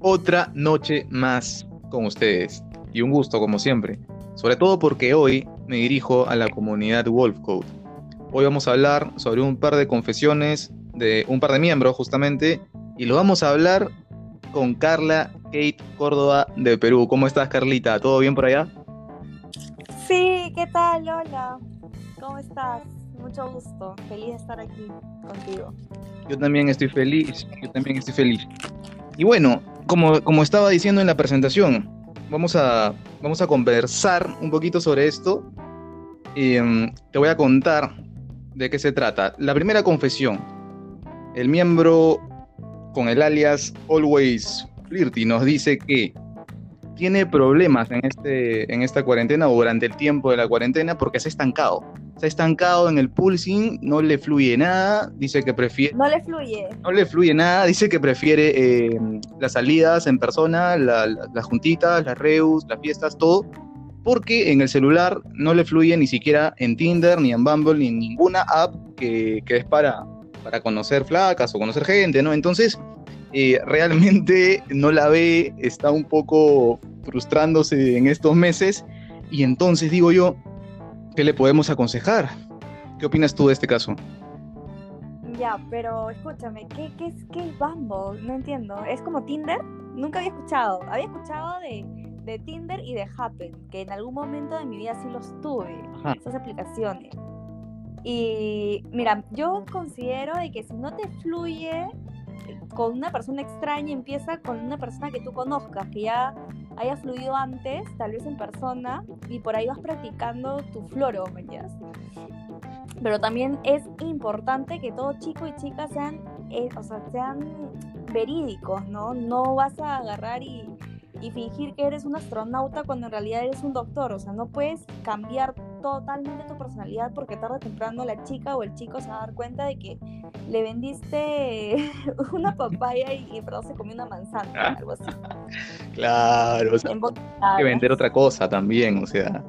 otra noche más con ustedes. Y un gusto, como siempre. Sobre todo porque hoy me dirijo a la comunidad Wolfcode. Hoy vamos a hablar sobre un par de confesiones de un par de miembros, justamente. Y lo vamos a hablar con Carla Kate Córdoba de Perú. ¿Cómo estás, Carlita? ¿Todo bien por allá? Sí, ¿qué tal? Hola. ¿Cómo estás? Mucho gusto. Feliz de estar aquí contigo. Yo también estoy feliz. Yo también estoy feliz. Y bueno, como, como estaba diciendo en la presentación, vamos a, vamos a conversar un poquito sobre esto. Y em, te voy a contar de qué se trata. La primera confesión. El miembro con el alias Always Flirty nos dice que tiene problemas en, este, en esta cuarentena o durante el tiempo de la cuarentena porque se ha estancado. Ha estancado en el pulsing, no le fluye nada, dice que prefiere... No le fluye. No le fluye nada, dice que prefiere eh, las salidas en persona, las juntitas, las reus, las fiestas, todo, porque en el celular no le fluye ni siquiera en Tinder, ni en Bumble, ni en ninguna app que, que es para, para conocer flacas o conocer gente, ¿no? Entonces, eh, realmente no la ve, está un poco frustrándose en estos meses y entonces digo yo, ¿qué le podemos aconsejar? ¿Qué opinas tú de este caso? Ya, pero escúchame, ¿qué, qué, es, qué es Bumble? No entiendo. ¿Es como Tinder? Nunca había escuchado. Había escuchado de, de Tinder y de Happen, que en algún momento de mi vida sí los tuve, esas aplicaciones. Y mira, yo considero de que si no te fluye con una persona extraña, empieza con una persona que tú conozcas, que ya haya fluido antes, tal vez en persona, y por ahí vas practicando tu floro, ¿me Pero también es importante que todo chico y chica sean, eh, o sea, sean verídicos, ¿no? No vas a agarrar y fingir que eres un astronauta cuando en realidad eres un doctor, o sea, no puedes cambiar totalmente tu personalidad porque tarde o temprano la chica o el chico se va a dar cuenta de que le vendiste una papaya y, perdón, se comió una manzana, ah. algo así. Claro, o sea, hay que vender otra cosa también, o sea,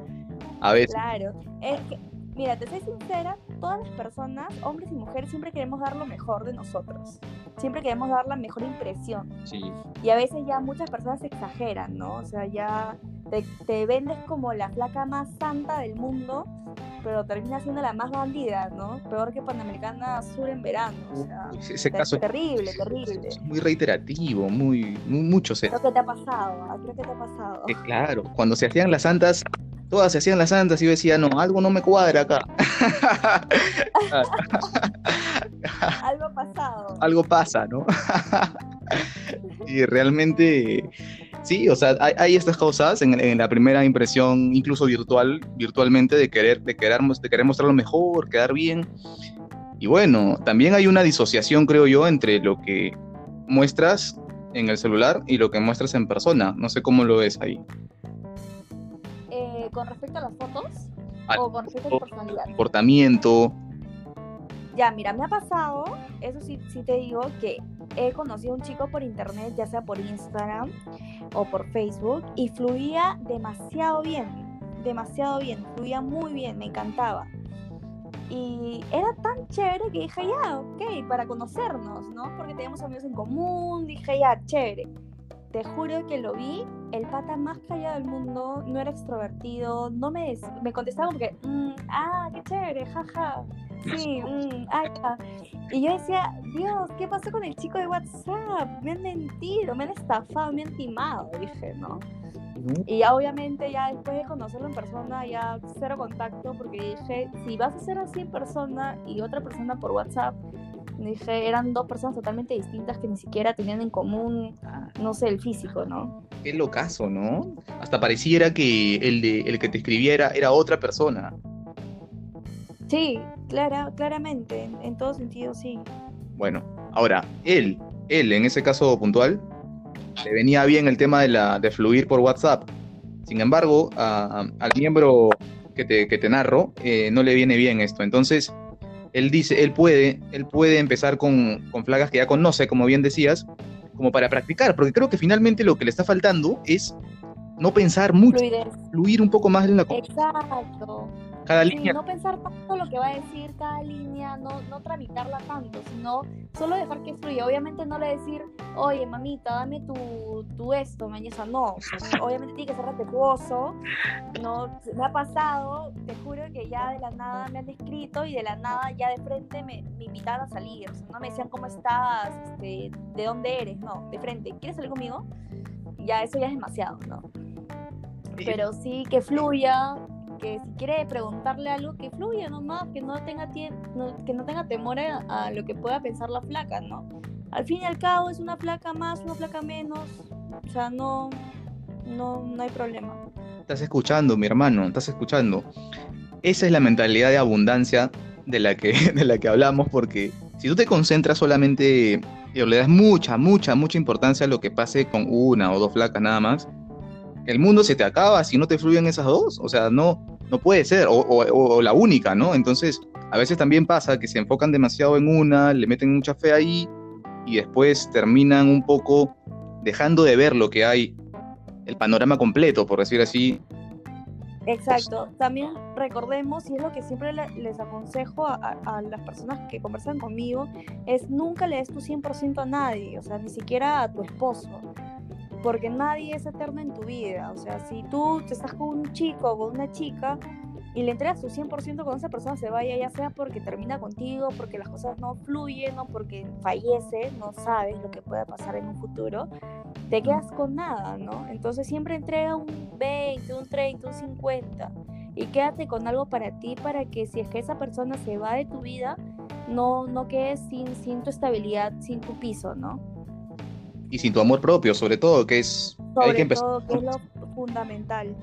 a veces. Claro, es que, mira, te soy sincera, todas las personas, hombres y mujeres, siempre queremos dar lo mejor de nosotros. Siempre queremos dar la mejor impresión. Sí. Y a veces ya muchas personas exageran, ¿no? O sea, ya te, vendes como la flaca más santa del mundo, pero termina siendo la más bandida, ¿no? Peor que Panamericana Sur en verano. O sea, ese caso terrible, terrible. Es muy reiterativo, muy, muy mucho. Creo que te ha pasado, creo que te ha pasado. claro, cuando se hacían las santas, todas se hacían las santas y yo decía, no, algo no me cuadra acá. algo ha pasado. Algo pasa, ¿no? y realmente Sí, o sea, hay, estas cosas en, la primera impresión, incluso virtual, virtualmente, de querer, de querer, de querer mostrar lo mejor, quedar bien. Y bueno, también hay una disociación, creo yo, entre lo que muestras en el celular y lo que muestras en persona. No sé cómo lo ves ahí. Eh, ¿Con respecto a las fotos? ¿O con respecto a tu personalidad? Comportamiento. Ya, mira, me ha pasado, eso sí, sí te digo, que he conocido a un chico por internet, ya sea por Instagram o por Facebook, y fluía demasiado bien, demasiado bien, fluía muy bien, me encantaba. Y era tan chévere que dije, ya, ok, para conocernos, ¿no? Porque teníamos amigos en común, dije, ya, chévere. Te juro que lo vi, el pata más callado del mundo, no era extrovertido, no me, me contestaba como que, mm, ah, qué chévere, jaja. Sí, mm, Y yo decía, Dios, ¿qué pasó con el chico de WhatsApp? Me han mentido, me han estafado, me han timado, dije, ¿no? Y ya obviamente ya después de conocerlo en persona, ya cero contacto, porque dije, si vas a ser así en persona y otra persona por WhatsApp, dije, eran dos personas totalmente distintas que ni siquiera tenían en común, no sé, el físico, ¿no? Qué locazo, ¿no? Hasta pareciera que el, de, el que te escribiera era otra persona. Sí, clara, claramente, en, todo sentido, sí. Bueno, ahora, él, él en ese caso puntual, le venía bien el tema de, la, de fluir por WhatsApp. Sin embargo, al miembro que te, que te narro, eh, no le viene bien esto. Entonces, él dice, él puede, él puede empezar con, con flagas que ya conoce, como bien decías, como para practicar, porque creo que finalmente lo que le está faltando es no pensar mucho, fluir un poco más en la Exacto cada línea. no pensar tanto lo que va a decir cada línea, no, no tramitarla tanto, sino solo dejar que fluya. Obviamente no le decir, oye, mamita, dame tu, tu esto, mañana. No, obviamente tiene que ser respetuoso. No, me ha pasado, te juro que ya de la nada me han escrito y de la nada ya de frente me, me invitaban a salir. O sea, no me decían cómo estás, este, de dónde eres, no, de frente. ¿Quieres salir conmigo? Ya eso ya es demasiado, ¿no? Pero sí que fluya, que si quiere preguntarle algo, que fluya nomás, que no tenga, que no tenga temor a, lo que pueda pensar la flaca, ¿no? Al fin y al cabo es una flaca más, una flaca menos, o sea, no, no, no hay problema. Estás escuchando, mi hermano, estás escuchando. Esa es la mentalidad de abundancia de la que, de la que hablamos, porque si tú te concentras solamente y le das mucha, mucha, mucha importancia a lo que pase con una o dos flacas nada más, el mundo se te acaba si no te fluyen esas dos. O sea, no, no puede ser, o, la única, ¿no? Entonces, a veces también pasa que se enfocan demasiado en una, le meten mucha fe ahí y después terminan un poco dejando de ver lo que hay, el panorama completo, por decir así. Exacto. También recordemos, y es lo que siempre les aconsejo a, las personas que conversan conmigo, es nunca le des tu 100% a nadie, o sea, ni siquiera a tu esposo porque nadie es eterno en tu vida. O sea, si tú te estás con un chico o con una chica y le entregas tu 100% con esa persona se vaya, ya sea porque termina contigo, porque las cosas no fluyen o porque fallece, no sabes lo que pueda pasar en un futuro, te quedas con nada, ¿no? Entonces siempre entrega un 20, un 30, un 50 y quédate con algo para ti para que si es que esa persona se va de tu vida, no, no quedes sin, sin tu estabilidad, sin tu piso, ¿no? Y sin tu amor propio, sobre todo, que es... hay que empezar... todo, que es lo fundamental.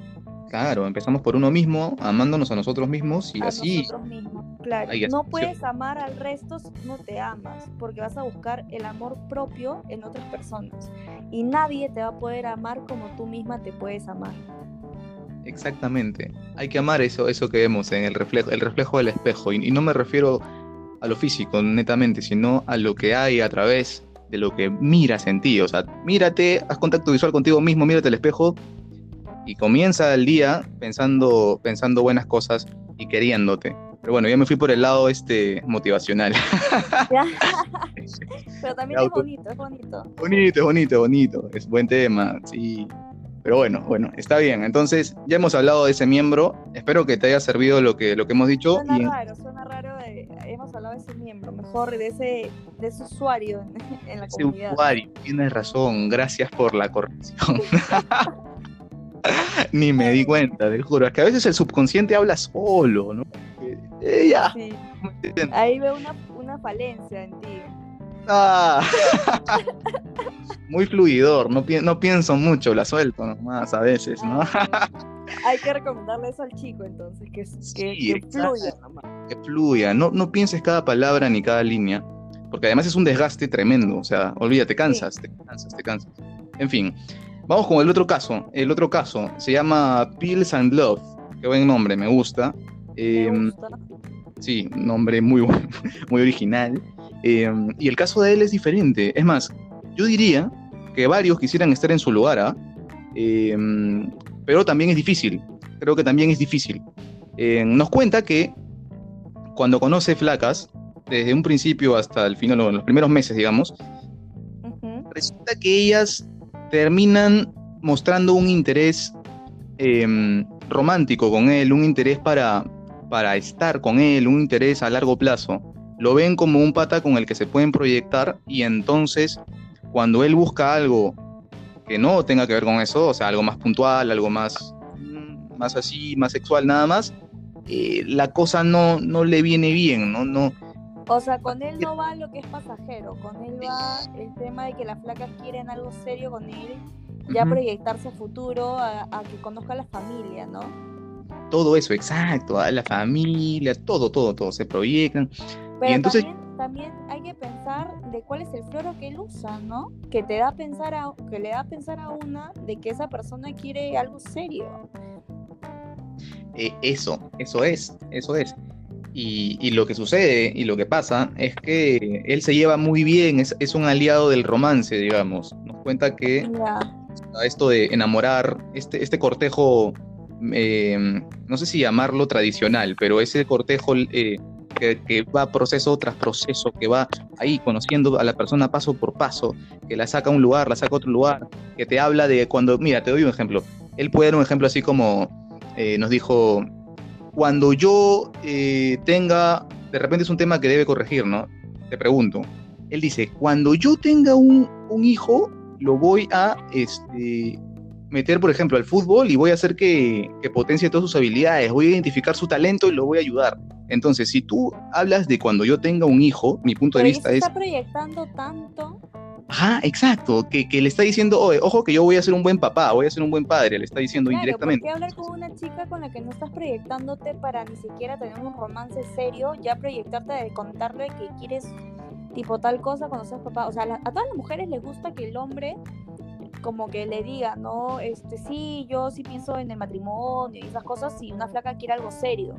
Claro, empezamos por uno mismo, amándonos a nosotros mismos y a así... Nosotros mismos, claro. No puedes amar al resto si no te amas, porque vas a buscar el amor propio en otras personas. Y nadie te va a poder amar como tú misma te puedes amar. Exactamente. Hay que amar eso, eso que vemos en el reflejo, el reflejo del espejo. Y, y no me refiero a lo físico, netamente, sino a lo que hay a través de lo que miras en ti. O sea, mírate, haz contacto visual contigo mismo, mírate al espejo y comienza el día pensando, pensando buenas cosas y queriéndote. Pero bueno, ya me fui por el lado este motivacional. Pero también es bonito, es bonito. Bonito, es bonito, bonito. Es buen tema, sí. Pero bueno, bueno, está bien. Entonces, ya hemos hablado de ese miembro. Espero que te haya servido lo que, lo que hemos dicho. Suena raro, suena ese miembro, mejor de ese, de ese usuario en, la ese usuario, tienes razón. Gracias por la corrección. Ni me di cuenta, te juro. Es que a veces el subconsciente habla solo, ¿no? Eh, ya. Ahí veo una, una falencia en ti. Ah. Muy fluidor, no, no pienso mucho, la suelto nomás a veces, ¿no? Hay que recomendarle eso al chico entonces, que, que, fluya Que fluya, no, no pienses cada palabra ni cada línea, porque además es un desgaste tremendo, o sea, olvídate, te cansas, te cansas, te cansas. En fin, vamos con el otro caso. El otro caso se llama Pills and Love, qué buen nombre, me gusta. Me em, gusta. Sí, nombre muy, muy original. Em, y el caso de él es diferente. Es más, yo diría que varios quisieran estar en su lugar, ¿ah? em, pero también es difícil. Creo que también es difícil. Em, nos cuenta que cuando conoce flacas, desde un principio hasta el final, los primeros meses, digamos, resulta que ellas terminan mostrando un interés romántico con él, un interés para, para estar con él, un interés a largo plazo lo ven como un pata con el que se pueden proyectar y entonces cuando él busca algo que no tenga que ver con eso, o sea, algo más puntual, algo más, mm, más así, más sexual nada más, eh, la cosa no, no le viene bien, ¿no? no o sea, con él no va lo que es pasajero, con él va el tema de que las flacas quieren algo serio con él, ya proyectarse a futuro, a, a que conozca a la familia, ¿no? Todo eso, exacto, a la familia, todo, todo, todo, se proyectan. Pero entonces... también, hay que pensar de cuál es el floro que él usa, ¿no? Que te da a pensar a, que le da a pensar a una de que esa persona quiere algo serio. Eh, eso, eso es, eso es. Y, lo que sucede y lo que pasa es que él se lleva muy bien, es, es un aliado del romance, digamos. Nos cuenta que esto de enamorar, este, este cortejo eh, no sé si llamarlo tradicional, pero ese cortejo eh, que, va proceso tras proceso, que va ahí conociendo a la persona paso por paso, que la saca a un lugar, la saca a otro lugar, que te habla de cuando, mira, te doy un ejemplo. Él puede dar un ejemplo así como eh, nos dijo, cuando yo tenga, de repente es un tema que debe corregir, ¿no? Te pregunto. Él dice, cuando yo tenga un, un hijo, lo voy a este, meter, por ejemplo, al fútbol y voy a hacer que, potencie todas sus habilidades, voy a identificar su talento y lo voy a ayudar. Entonces, si tú hablas de cuando yo tenga un hijo, mi punto de vista es... está proyectando tanto. Ajá, exacto, que, le está diciendo, Oye, ojo que yo voy a ser un buen papá, voy a ser un buen padre, le está diciendo indirectamente. ¿Por qué hablar con una chica con la que no estás proyectándote para ni siquiera tener un romance serio, ya proyectarte de contarle que quieres tipo tal cosa cuando seas papá? O sea, a todas las mujeres les gusta que el hombre como que le diga, no, este sí, yo sí pienso en el matrimonio y esas cosas, si una flaca quiere algo serio,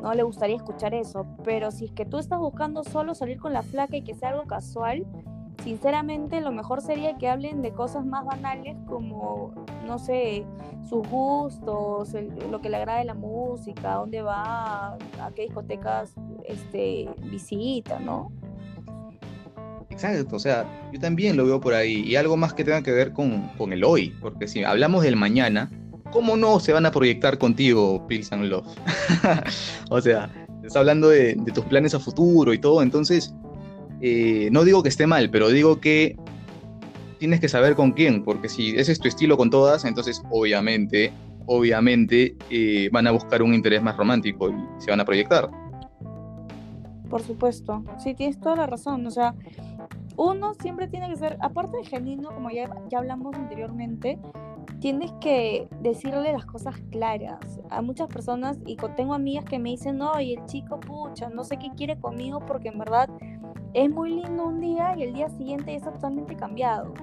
no le gustaría escuchar eso, pero si es que tú estás buscando solo salir con la flaca y que sea algo casual, sinceramente lo mejor sería que hablen de cosas más banales como, no sé, sus gustos, lo que le agrade la música, dónde va, a qué discotecas este, visita, ¿no? Exacto, o sea, yo también lo veo por ahí. Y algo más que tenga que ver con, el hoy, porque si hablamos del mañana, ¿cómo no se van a proyectar contigo, Pills and Love? o sea, estás hablando de, tus planes a futuro y todo, entonces, eh, no digo que esté mal, pero digo que tienes que saber con quién, porque si ese es tu estilo con todas, entonces obviamente, obviamente eh, van a buscar un interés más romántico y se van a proyectar. Por supuesto, sí, tienes toda la razón, o sea, uno siempre tiene que ser, aparte de genuino, como ya, ya hablamos anteriormente, tienes que decirle las cosas claras. A muchas personas, y tengo amigas que me dicen, no, y el chico, pucha, no sé qué quiere conmigo porque en verdad es muy lindo un día y el día siguiente está totalmente cambiado.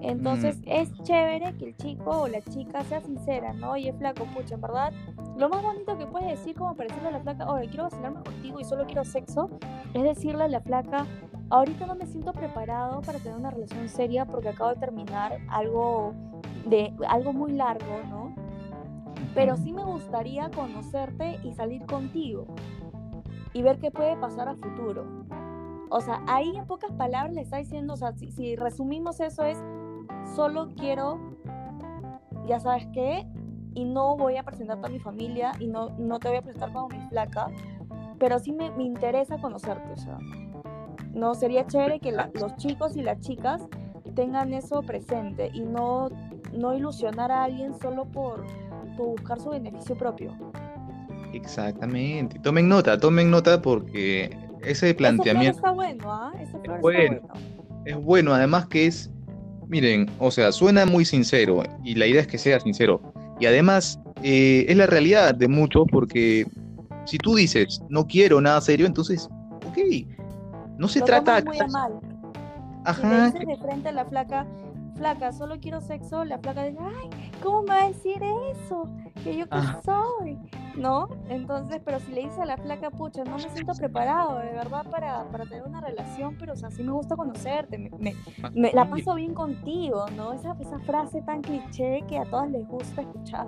Entonces mm. es chévere que el chico o la chica sea sincera, ¿no? Y es flaco, pucha, en verdad, lo más bonito que puedes decir como para decirle a la flaca, oye, quiero vacilarme contigo y solo quiero sexo, es decirle a la flaca, ahorita no me siento preparado para tener una relación seria porque acabo de terminar algo de algo muy largo, ¿no? Pero sí me gustaría conocerte y salir contigo y ver qué puede pasar a futuro. O sea, ahí en pocas palabras le está diciendo, o sea, si, resumimos eso es, solo quiero, ya sabes qué, y no voy a presentarte a mi familia y no, no te voy a presentar como mi flaca, pero sí me, me interesa conocerte, o sea. No sería chévere que los chicos y las chicas tengan eso presente y no, no ilusionar a alguien solo por, buscar su beneficio propio. Exactamente. Tomen nota, tomen nota porque ese planteamiento está bueno, ¿ah? es bueno. Es bueno, además que es, miren, o sea, suena muy sincero y la idea es que sea sincero. Y además eh, es la realidad de muchos porque si tú dices no quiero nada serio, entonces, ok, no se trata... Muy mal. Ajá. Si le de frente a la flaca, flaca, solo quiero sexo, la flaca dice, ay, ¿cómo me va a decir eso? Que yo qué soy, ¿no? Entonces, pero si le dice a la flaca, pucha, no me siento preparado, de verdad, para, para tener una relación, pero o sea, sí me gusta conocerte, me, me, la paso bien contigo, ¿no? Esa, esa frase tan cliché que a todas les gusta escuchar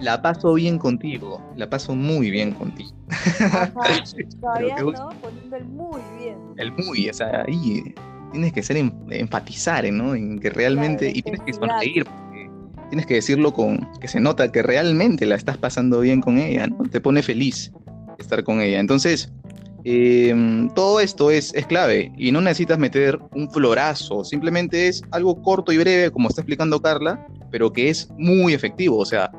la paso bien contigo, la paso muy bien contigo. todavía no, poniendo el muy bien. El muy, o sea, ahí tienes que ser enfatizar, ¿no? En que realmente, y tienes que sonreír, tienes que decirlo con, que se nota que realmente la estás pasando bien con ella, ¿no? Te pone feliz estar con ella. Entonces, em, todo esto es, es clave y no necesitas meter un florazo, simplemente es algo corto y breve, como está explicando Carla, pero que es muy efectivo, o sea,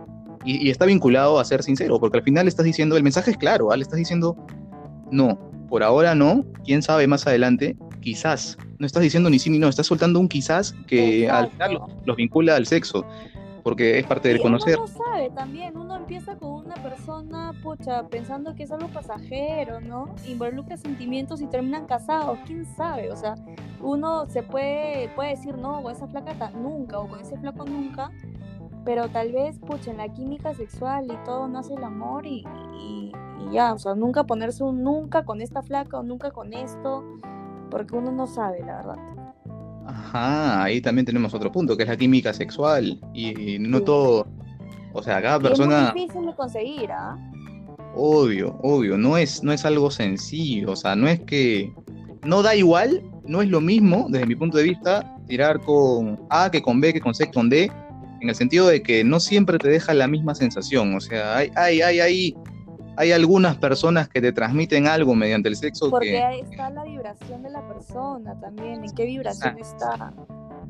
y, está vinculado a ser sincero, porque al final estás diciendo, el mensaje es claro, ¿vale? estás diciendo, no, por ahora no, quién sabe más adelante, quizás. No estás diciendo ni sí ni no, estás soltando un quizás que al final los, vincula al sexo, porque es parte del conocer. Uno no sabe también, uno empieza con una persona, pucha, pensando que es algo pasajero, ¿no? Involucra sentimientos y terminan casados, quién sabe, o sea, uno se puede, puede decir, no, con esa flaca nunca, o con ese flaco nunca, pero tal vez, pucha, en la química sexual y todo nace el amor y, ya, o sea, nunca ponerse un nunca con esta flaca o nunca con esto, porque uno no sabe, la verdad. Ajá, ahí también tenemos otro punto, que es la química sexual, y no todo, O sea, cada persona... es muy difícil de conseguir, ¿ah? Obvio, obvio, no es, no es algo sencillo, o sea, no es que... No da igual, no es lo mismo, desde mi punto de vista, tirar con A que con B, que con C, que con D, en el sentido de que no siempre te deja la misma sensación, o sea, hay, hay, hay, hay, hay algunas personas que te transmiten algo mediante el sexo Porque ahí está la vibración de la persona también, en qué vibración está.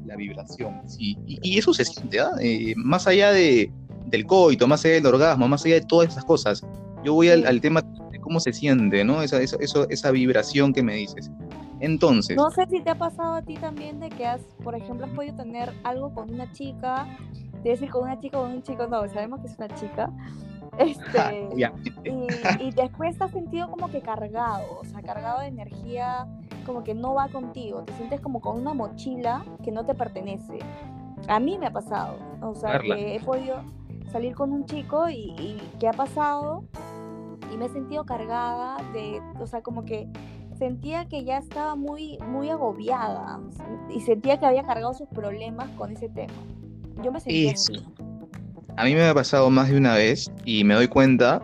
La vibración, sí, y, eso se siente, ¿ah? eh, más allá de, del coito, más allá del orgasmo, más allá de todas esas cosas, yo voy al, tema de cómo se siente, ¿no? Esa, esa, esa vibración que me dices. Entonces. No sé si te ha pasado a ti también de que has, por ejemplo, has podido tener algo con una chica, de decir con una chica o con un chico, no, sabemos que es una chica. Este, y, después te has sentido como que cargado, o sea, cargado de energía, como que no va contigo, te sientes como con una mochila que no te pertenece. A mí me ha pasado, o sea, que he podido salir con un chico y, y que ha pasado y me he sentido cargada de, o sea, como que sentía que ya estaba muy, muy agobiada y sentía que había cargado sus problemas con ese tema. Yo me sentía Así. A mí me ha pasado más de una vez y me doy cuenta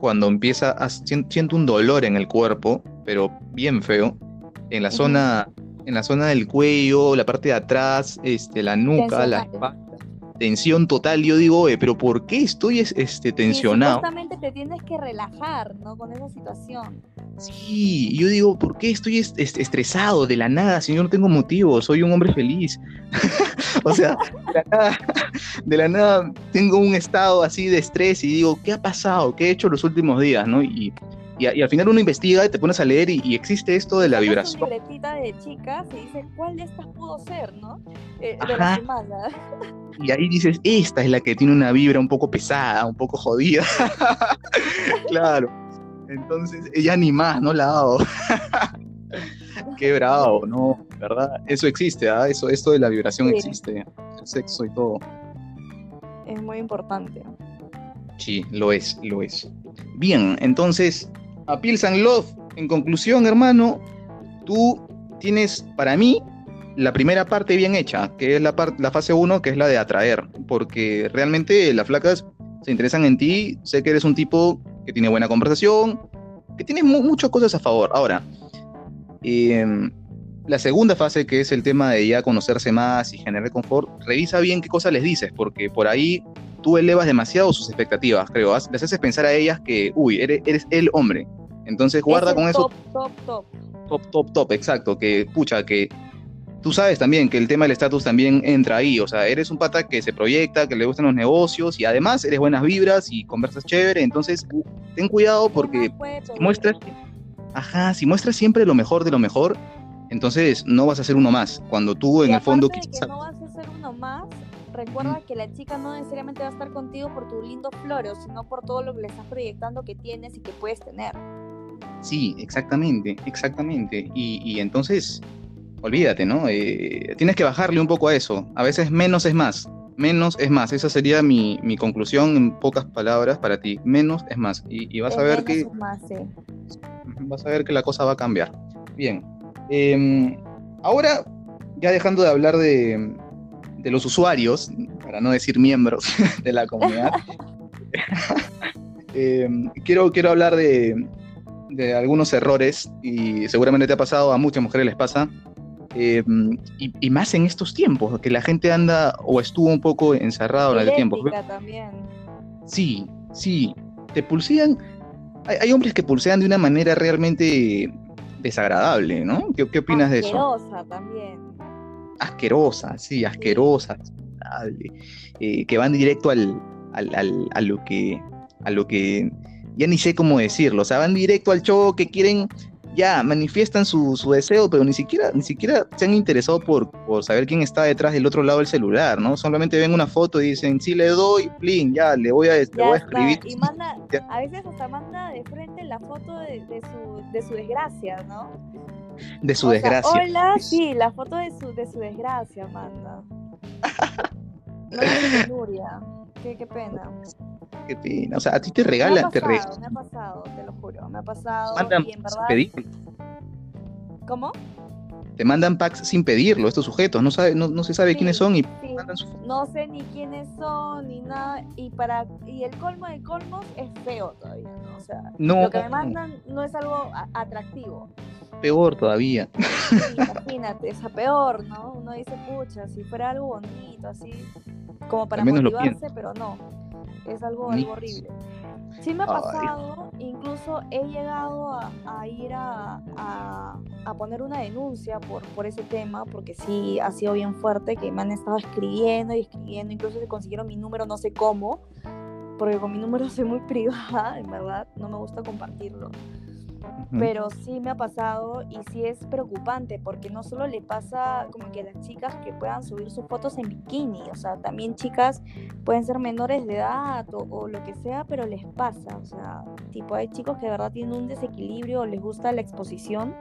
cuando empieza a siento un dolor en el cuerpo, pero bien feo, en la zona en la zona del cuello, la parte de atrás, este la nuca, la espalda tensión total. Yo digo, pero ¿por qué estoy este, tensionado? justamente te tienes que relajar, ¿no? Con esa situación. Sí, yo digo, ¿por qué estoy estresado de la nada si yo no tengo motivo? Soy un hombre feliz. o sea, de la, nada, de la, nada, tengo un estado así de estrés y digo, ¿qué ha pasado? ¿Qué he hecho los últimos días? ¿no? Y, y, al final uno investiga y te pones a leer y, existe esto de la vibración. Una libretita de chicas y dice, ¿cuál de estas pudo ser, no? Eh, de la semana. Y ahí dices, esta es la que tiene una vibra un poco pesada, un poco jodida. claro. Entonces, ella ni más, no la hago. Qué bravo, ¿no? ¿Verdad? Eso existe, ¿ah? Eso, esto de la vibración existe. El sexo y todo. Es muy importante. Sí, lo es, lo es. Bien, entonces, a Pills and Love, en conclusión, hermano, tú tienes para mí la primera parte bien hecha, que es la, la fase 1, que es la de atraer, porque realmente las flacas se interesan en ti, sé que eres un tipo que tiene buena conversación, que tiene muchas cosas a favor. Ahora, em, la segunda fase, que es el tema de ya conocerse más y generar confort, revisa bien qué cosas les dices, porque por ahí tú elevas demasiado sus expectativas, creo. Les haces pensar a ellas que, uy, eres, eres el hombre. Entonces guarda con eso. Top, top, top. Top, top, exacto. Que, pucha, que tú sabes también que el tema del estatus también entra ahí. O sea, eres un pata que se proyecta, que le gustan los negocios y además eres buenas vibras y conversas chévere. Entonces, ten cuidado porque si muestras, ajá, si muestras siempre lo mejor de lo mejor, entonces no vas a ser uno más. Cuando tú en el fondo quizás. No vas a ser uno más, recuerda que la chica no necesariamente va a estar contigo por tu lindo floro, sino por todo lo que le estás proyectando que tienes y que puedes tener. Sí, exactamente, exactamente. Y, entonces, olvídate, ¿no? Eh, tienes que bajarle un poco a eso. A veces menos es más. Menos es más. Esa sería mi, conclusión en pocas palabras para ti. Menos es más. Y, vas a ver que. Vas a ver que la cosa va a cambiar. Bien. Em, ahora, ya dejando de hablar de, de los usuarios, para no decir miembros de la comunidad, eh, quiero, quiero hablar de, de, algunos errores y seguramente te ha pasado, a muchas mujeres les pasa, eh, y, más en estos tiempos, que la gente anda o estuvo un poco encerrado en el tiempo. también. Sí, sí, te pulsean. Hay, hay, hombres que pulsean de una manera realmente desagradable, ¿no? ¿Qué, qué opinas de eso? también asquerosa, sí, asquerosa, eh, que van directo al, a lo que, a lo que, ya ni sé cómo decirlo, o sea, van directo al show que quieren, ya, manifiestan su, deseo, pero ni siquiera, ni siquiera se han interesado por, por, saber quién está detrás del otro lado del celular, ¿no? Solamente ven una foto y dicen, sí, le doy, plin, ya, le voy a, le voy a escribir. Y manda, a veces hasta manda de frente la foto de, su, de su desgracia, ¿no? de su desgracia. hola, sí, la foto de su, de su desgracia, manda. No es. Qué, qué pena. Qué pena. O sea, a ti te regalan. Me ha pasado, me ha pasado, te lo juro. Me ha pasado. Manda, y en verdad. Pedí. ¿Cómo? te mandan packs sin pedirlo, estos sujetos, no, sabe, no, no se sabe Sí, quiénes son y sí. mandan su No sé ni quiénes son, ni nada. Y para y el colmo de colmos es feo todavía, ¿no? O sea, No. lo que me mandan no es algo atractivo. peor todavía. Sí, imagínate, es a peor, ¿no? Uno dice, pucha, si fuera algo bonito, así, como para Al menos lo motivarse, pero no. Es algo, algo horrible. Sí me ha pasado, incluso he llegado a, a ir a, a- a poner una denuncia por, por ese tema, porque sí ha sido bien fuerte, que me han estado escribiendo y escribiendo, incluso se consiguieron mi número, no sé cómo, porque con mi número soy muy privada, en verdad, no me gusta compartirlo. Pero sí me ha pasado y sí es preocupante porque no solo le pasa como que a las chicas que puedan subir sus fotos en bikini, o sea, también chicas pueden ser menores de edad o, o lo que sea, pero les pasa, o sea, tipo hay chicos que de verdad tienen un desequilibrio o les gusta la exposición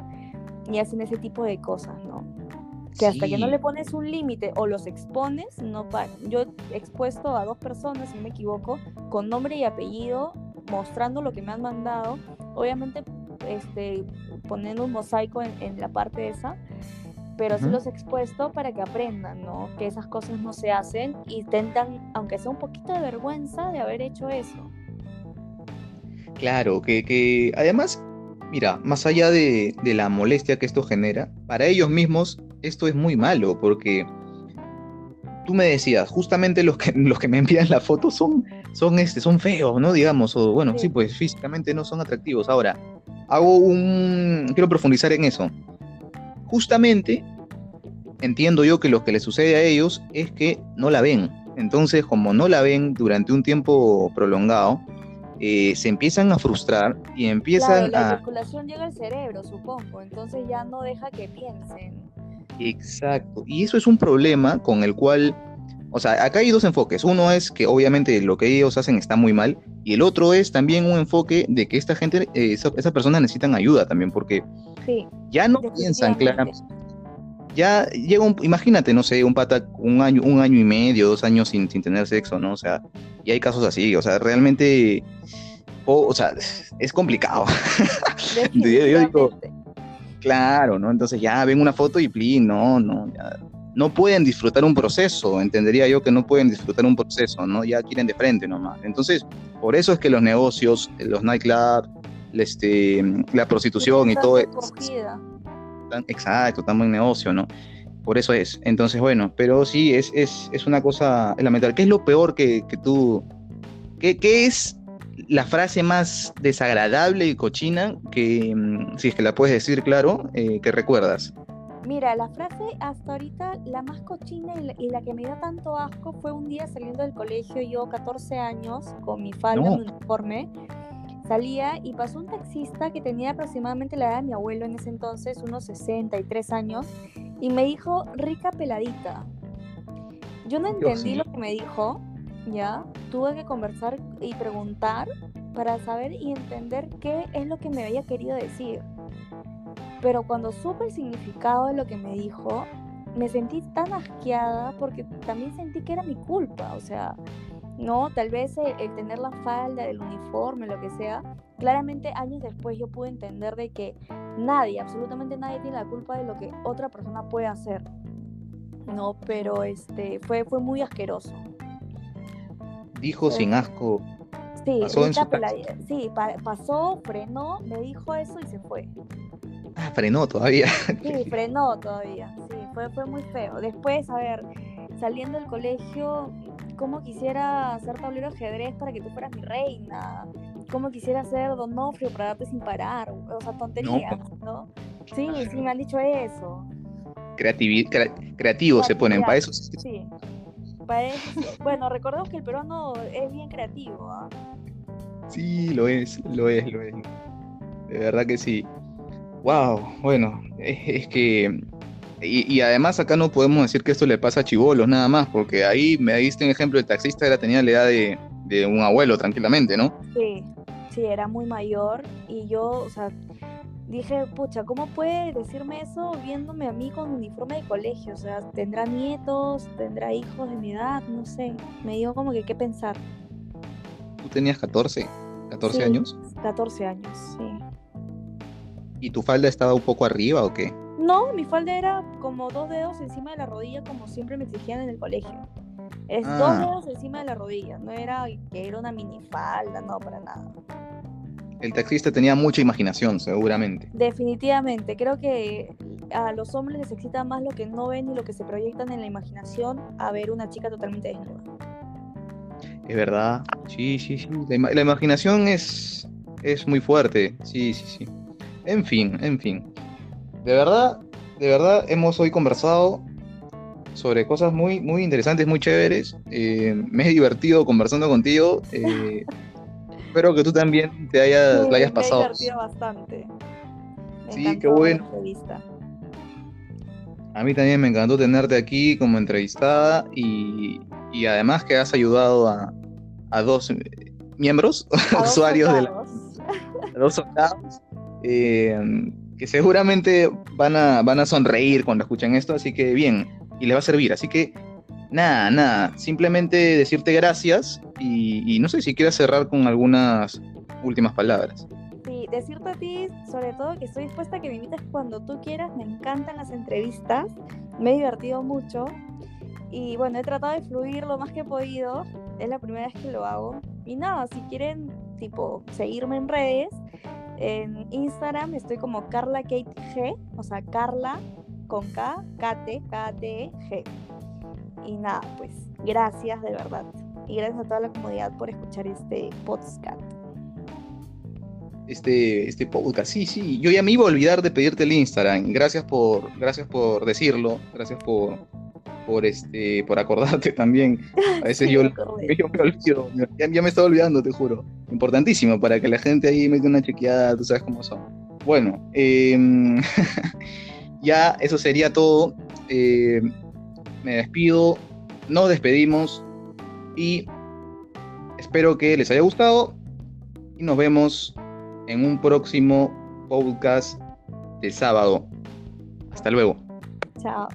y hacen ese tipo de cosas, ¿no? Que hasta que no le pones un límite o los expones, no paran. Yo he expuesto a dos personas, si no me equivoco, con nombre y apellido, mostrando lo que me han mandado. Obviamente, este, poniendo un mosaico en, en la parte esa, pero sí Ujú. los he expuesto para que aprendan, ¿no? Que esas cosas no se hacen y tengan, aunque sea un poquito de vergüenza de haber hecho eso. Claro, que, que además, mira, más allá de, de la molestia que esto genera, para ellos mismos esto es muy malo, porque tú me decías, justamente los que, los que me envían la foto son, son, este, son feos, ¿no? Digamos, o bueno, sí. Sí. pues físicamente no son atractivos. Ahora, hago un... quiero profundizar en eso. Justamente, entiendo yo que lo que les sucede a ellos es que no la ven. Entonces, como no la ven durante un tiempo prolongado, eh, se empiezan a frustrar y empiezan la a... eyaculación llega al cerebro, supongo, entonces ya no deja que piensen. Exacto. Y eso es un problema con el cual, o sea, acá hay dos enfoques. Uno es que obviamente lo que ellos hacen está muy mal y el otro es también un enfoque de que esta gente, eh, esa, esa persona necesitan ayuda también porque Sí, ya no piensan claramente. Ya llega un, imagínate, no sé, un pata un año, un año y medio, dos años sin, sin tener sexo, ¿no? O sea, y hay casos así, o sea, realmente, o, o sea, es complicado. yo digo-. Claro, ¿no? Entonces ya ven una foto y plin, no, no, ya no pueden disfrutar un proceso, entendería yo que no pueden disfrutar un proceso, ¿no? Ya quieren de frente nomás. Entonces, por eso es que los negocios, los nightclubs, este, la prostitución y todo eso, exacto, tan buen negocio, ¿no? Por eso es. Entonces, bueno, pero sí, es, es, es una cosa elemental. ¿Qué es lo peor que, que tú... ¿Qué, qué es la frase más desagradable y cochina que, mm, si es que la puedes decir, claro, eh, que recuerdas? Mira, la frase hasta ahorita, la más cochina y la, y la que me dio tanto asco fue un día saliendo del colegio, yo 14 años, con mi falda, No. mi uniforme, salía y pasó un taxista que tenía aproximadamente la edad de mi abuelo en ese entonces, unos 63 años, y me dijo, rica peladita. Yo no entendí lo que me dijo, ya, tuve que conversar y preguntar para saber y entender qué es lo que me había querido decir. Pero cuando supe el significado de lo que me dijo, me sentí tan asqueada porque también sentí que era mi culpa. O sea, no, tal vez el, el tener la falda, el uniforme, lo que sea. Claramente años después yo pude entender de que nadie, absolutamente nadie tiene la culpa de lo que otra persona puede hacer. No, pero este fue, fue muy asqueroso. Dijo sin asco. Sí, Pasó en su sí, pa- pasó, frenó, me dijo eso y se fue. Ah, frenó todavía. Sí, frenó todavía. Sí, fue, fue muy feo. Después, a ver, saliendo del colegio, ¿cómo quisiera hacer tablero de ajedrez para que tú fueras mi reina? ¿Cómo quisiera ser Donofrio para darte sin parar? O sea, tonterías, ¿no? Sí, sí, me han dicho eso. Creativi- crea- creativo se ponen, para eso. sí. Para eso. Bueno, recordemos que el peruano es bien creativo, ¿ah? Sí, lo es, lo es, lo es. De verdad que sí. Wow, bueno, es, que. Y, y además acá no podemos decir que esto le pasa a chivolos nada más, porque ahí me diste un ejemplo, el taxista era, tenía la edad de, de un abuelo tranquilamente, ¿no? Sí, sí, era muy mayor y yo, o sea, dije, pucha, ¿cómo puede decirme eso viéndome a mí con uniforme de colegio? O sea, ¿tendrá nietos? ¿Tendrá hijos de mi edad? No sé, me dio como que qué pensar. Tú tenías 14, 14 Sí. años, 14 años, sí. Y tu falda estaba un poco arriba o qué? No, mi falda era como dos dedos encima de la rodilla, como siempre me exigían en el colegio. Es dos Ah. dedos encima de la rodilla, no era que era una minifalda, no, para nada. El taxista tenía mucha imaginación, seguramente. Definitivamente, creo que a los hombres les excita más lo que no ven y lo que se proyectan en la imaginación a ver una chica totalmente desnuda. Es verdad. Sí, sí, sí. La, la imaginación es, es muy fuerte. Sí, sí, sí. En fin, en fin. De verdad, de verdad, hemos hoy conversado sobre cosas muy, muy interesantes, muy chéveres. Eh, me he divertido conversando contigo. Eh, espero que tú también te hayas, Sí, la hayas me he pasado. divertido bastante. Me Sí, qué bueno. A mí también me encantó tenerte aquí como entrevistada y, y además que has ayudado a, a dos miembros, A dos usuarios de la, a dos soldados, eh, que seguramente van a, van a sonreír cuando escuchen esto, así que bien, y les va a servir. Así que nada, nada, simplemente decirte gracias y, y no sé si quieres cerrar con algunas últimas palabras. Sí, decirte a ti, sobre todo, que estoy dispuesta a que me invites cuando tú quieras. Me encantan las entrevistas, me he divertido mucho. Y bueno, he tratado de fluir lo más que he podido. Es la primera vez que lo hago. Y nada, si quieren, tipo, seguirme en redes, en Instagram estoy como Carla Kate G, o sea, Carla con K, Kate, K-T, G. Y nada, pues, gracias de verdad. Y gracias a toda la comunidad por escuchar este podcast. este, este podcast. Sí, sí, yo ya me iba a olvidar de pedirte el Instagram. Gracias por, gracias por decirlo, gracias por, por, este, por acordarte también. A veces Sí, yo, me acordé. yo me olvido, ya, ya me estaba olvidando, te juro. Importantísimo para que la gente ahí mete una chequeada, tú sabes cómo son. Bueno, em, ya eso sería todo. Eh, me despido, nos despedimos y espero que les haya gustado y nos vemos en un próximo podcast de sábado. Hasta luego. Chao.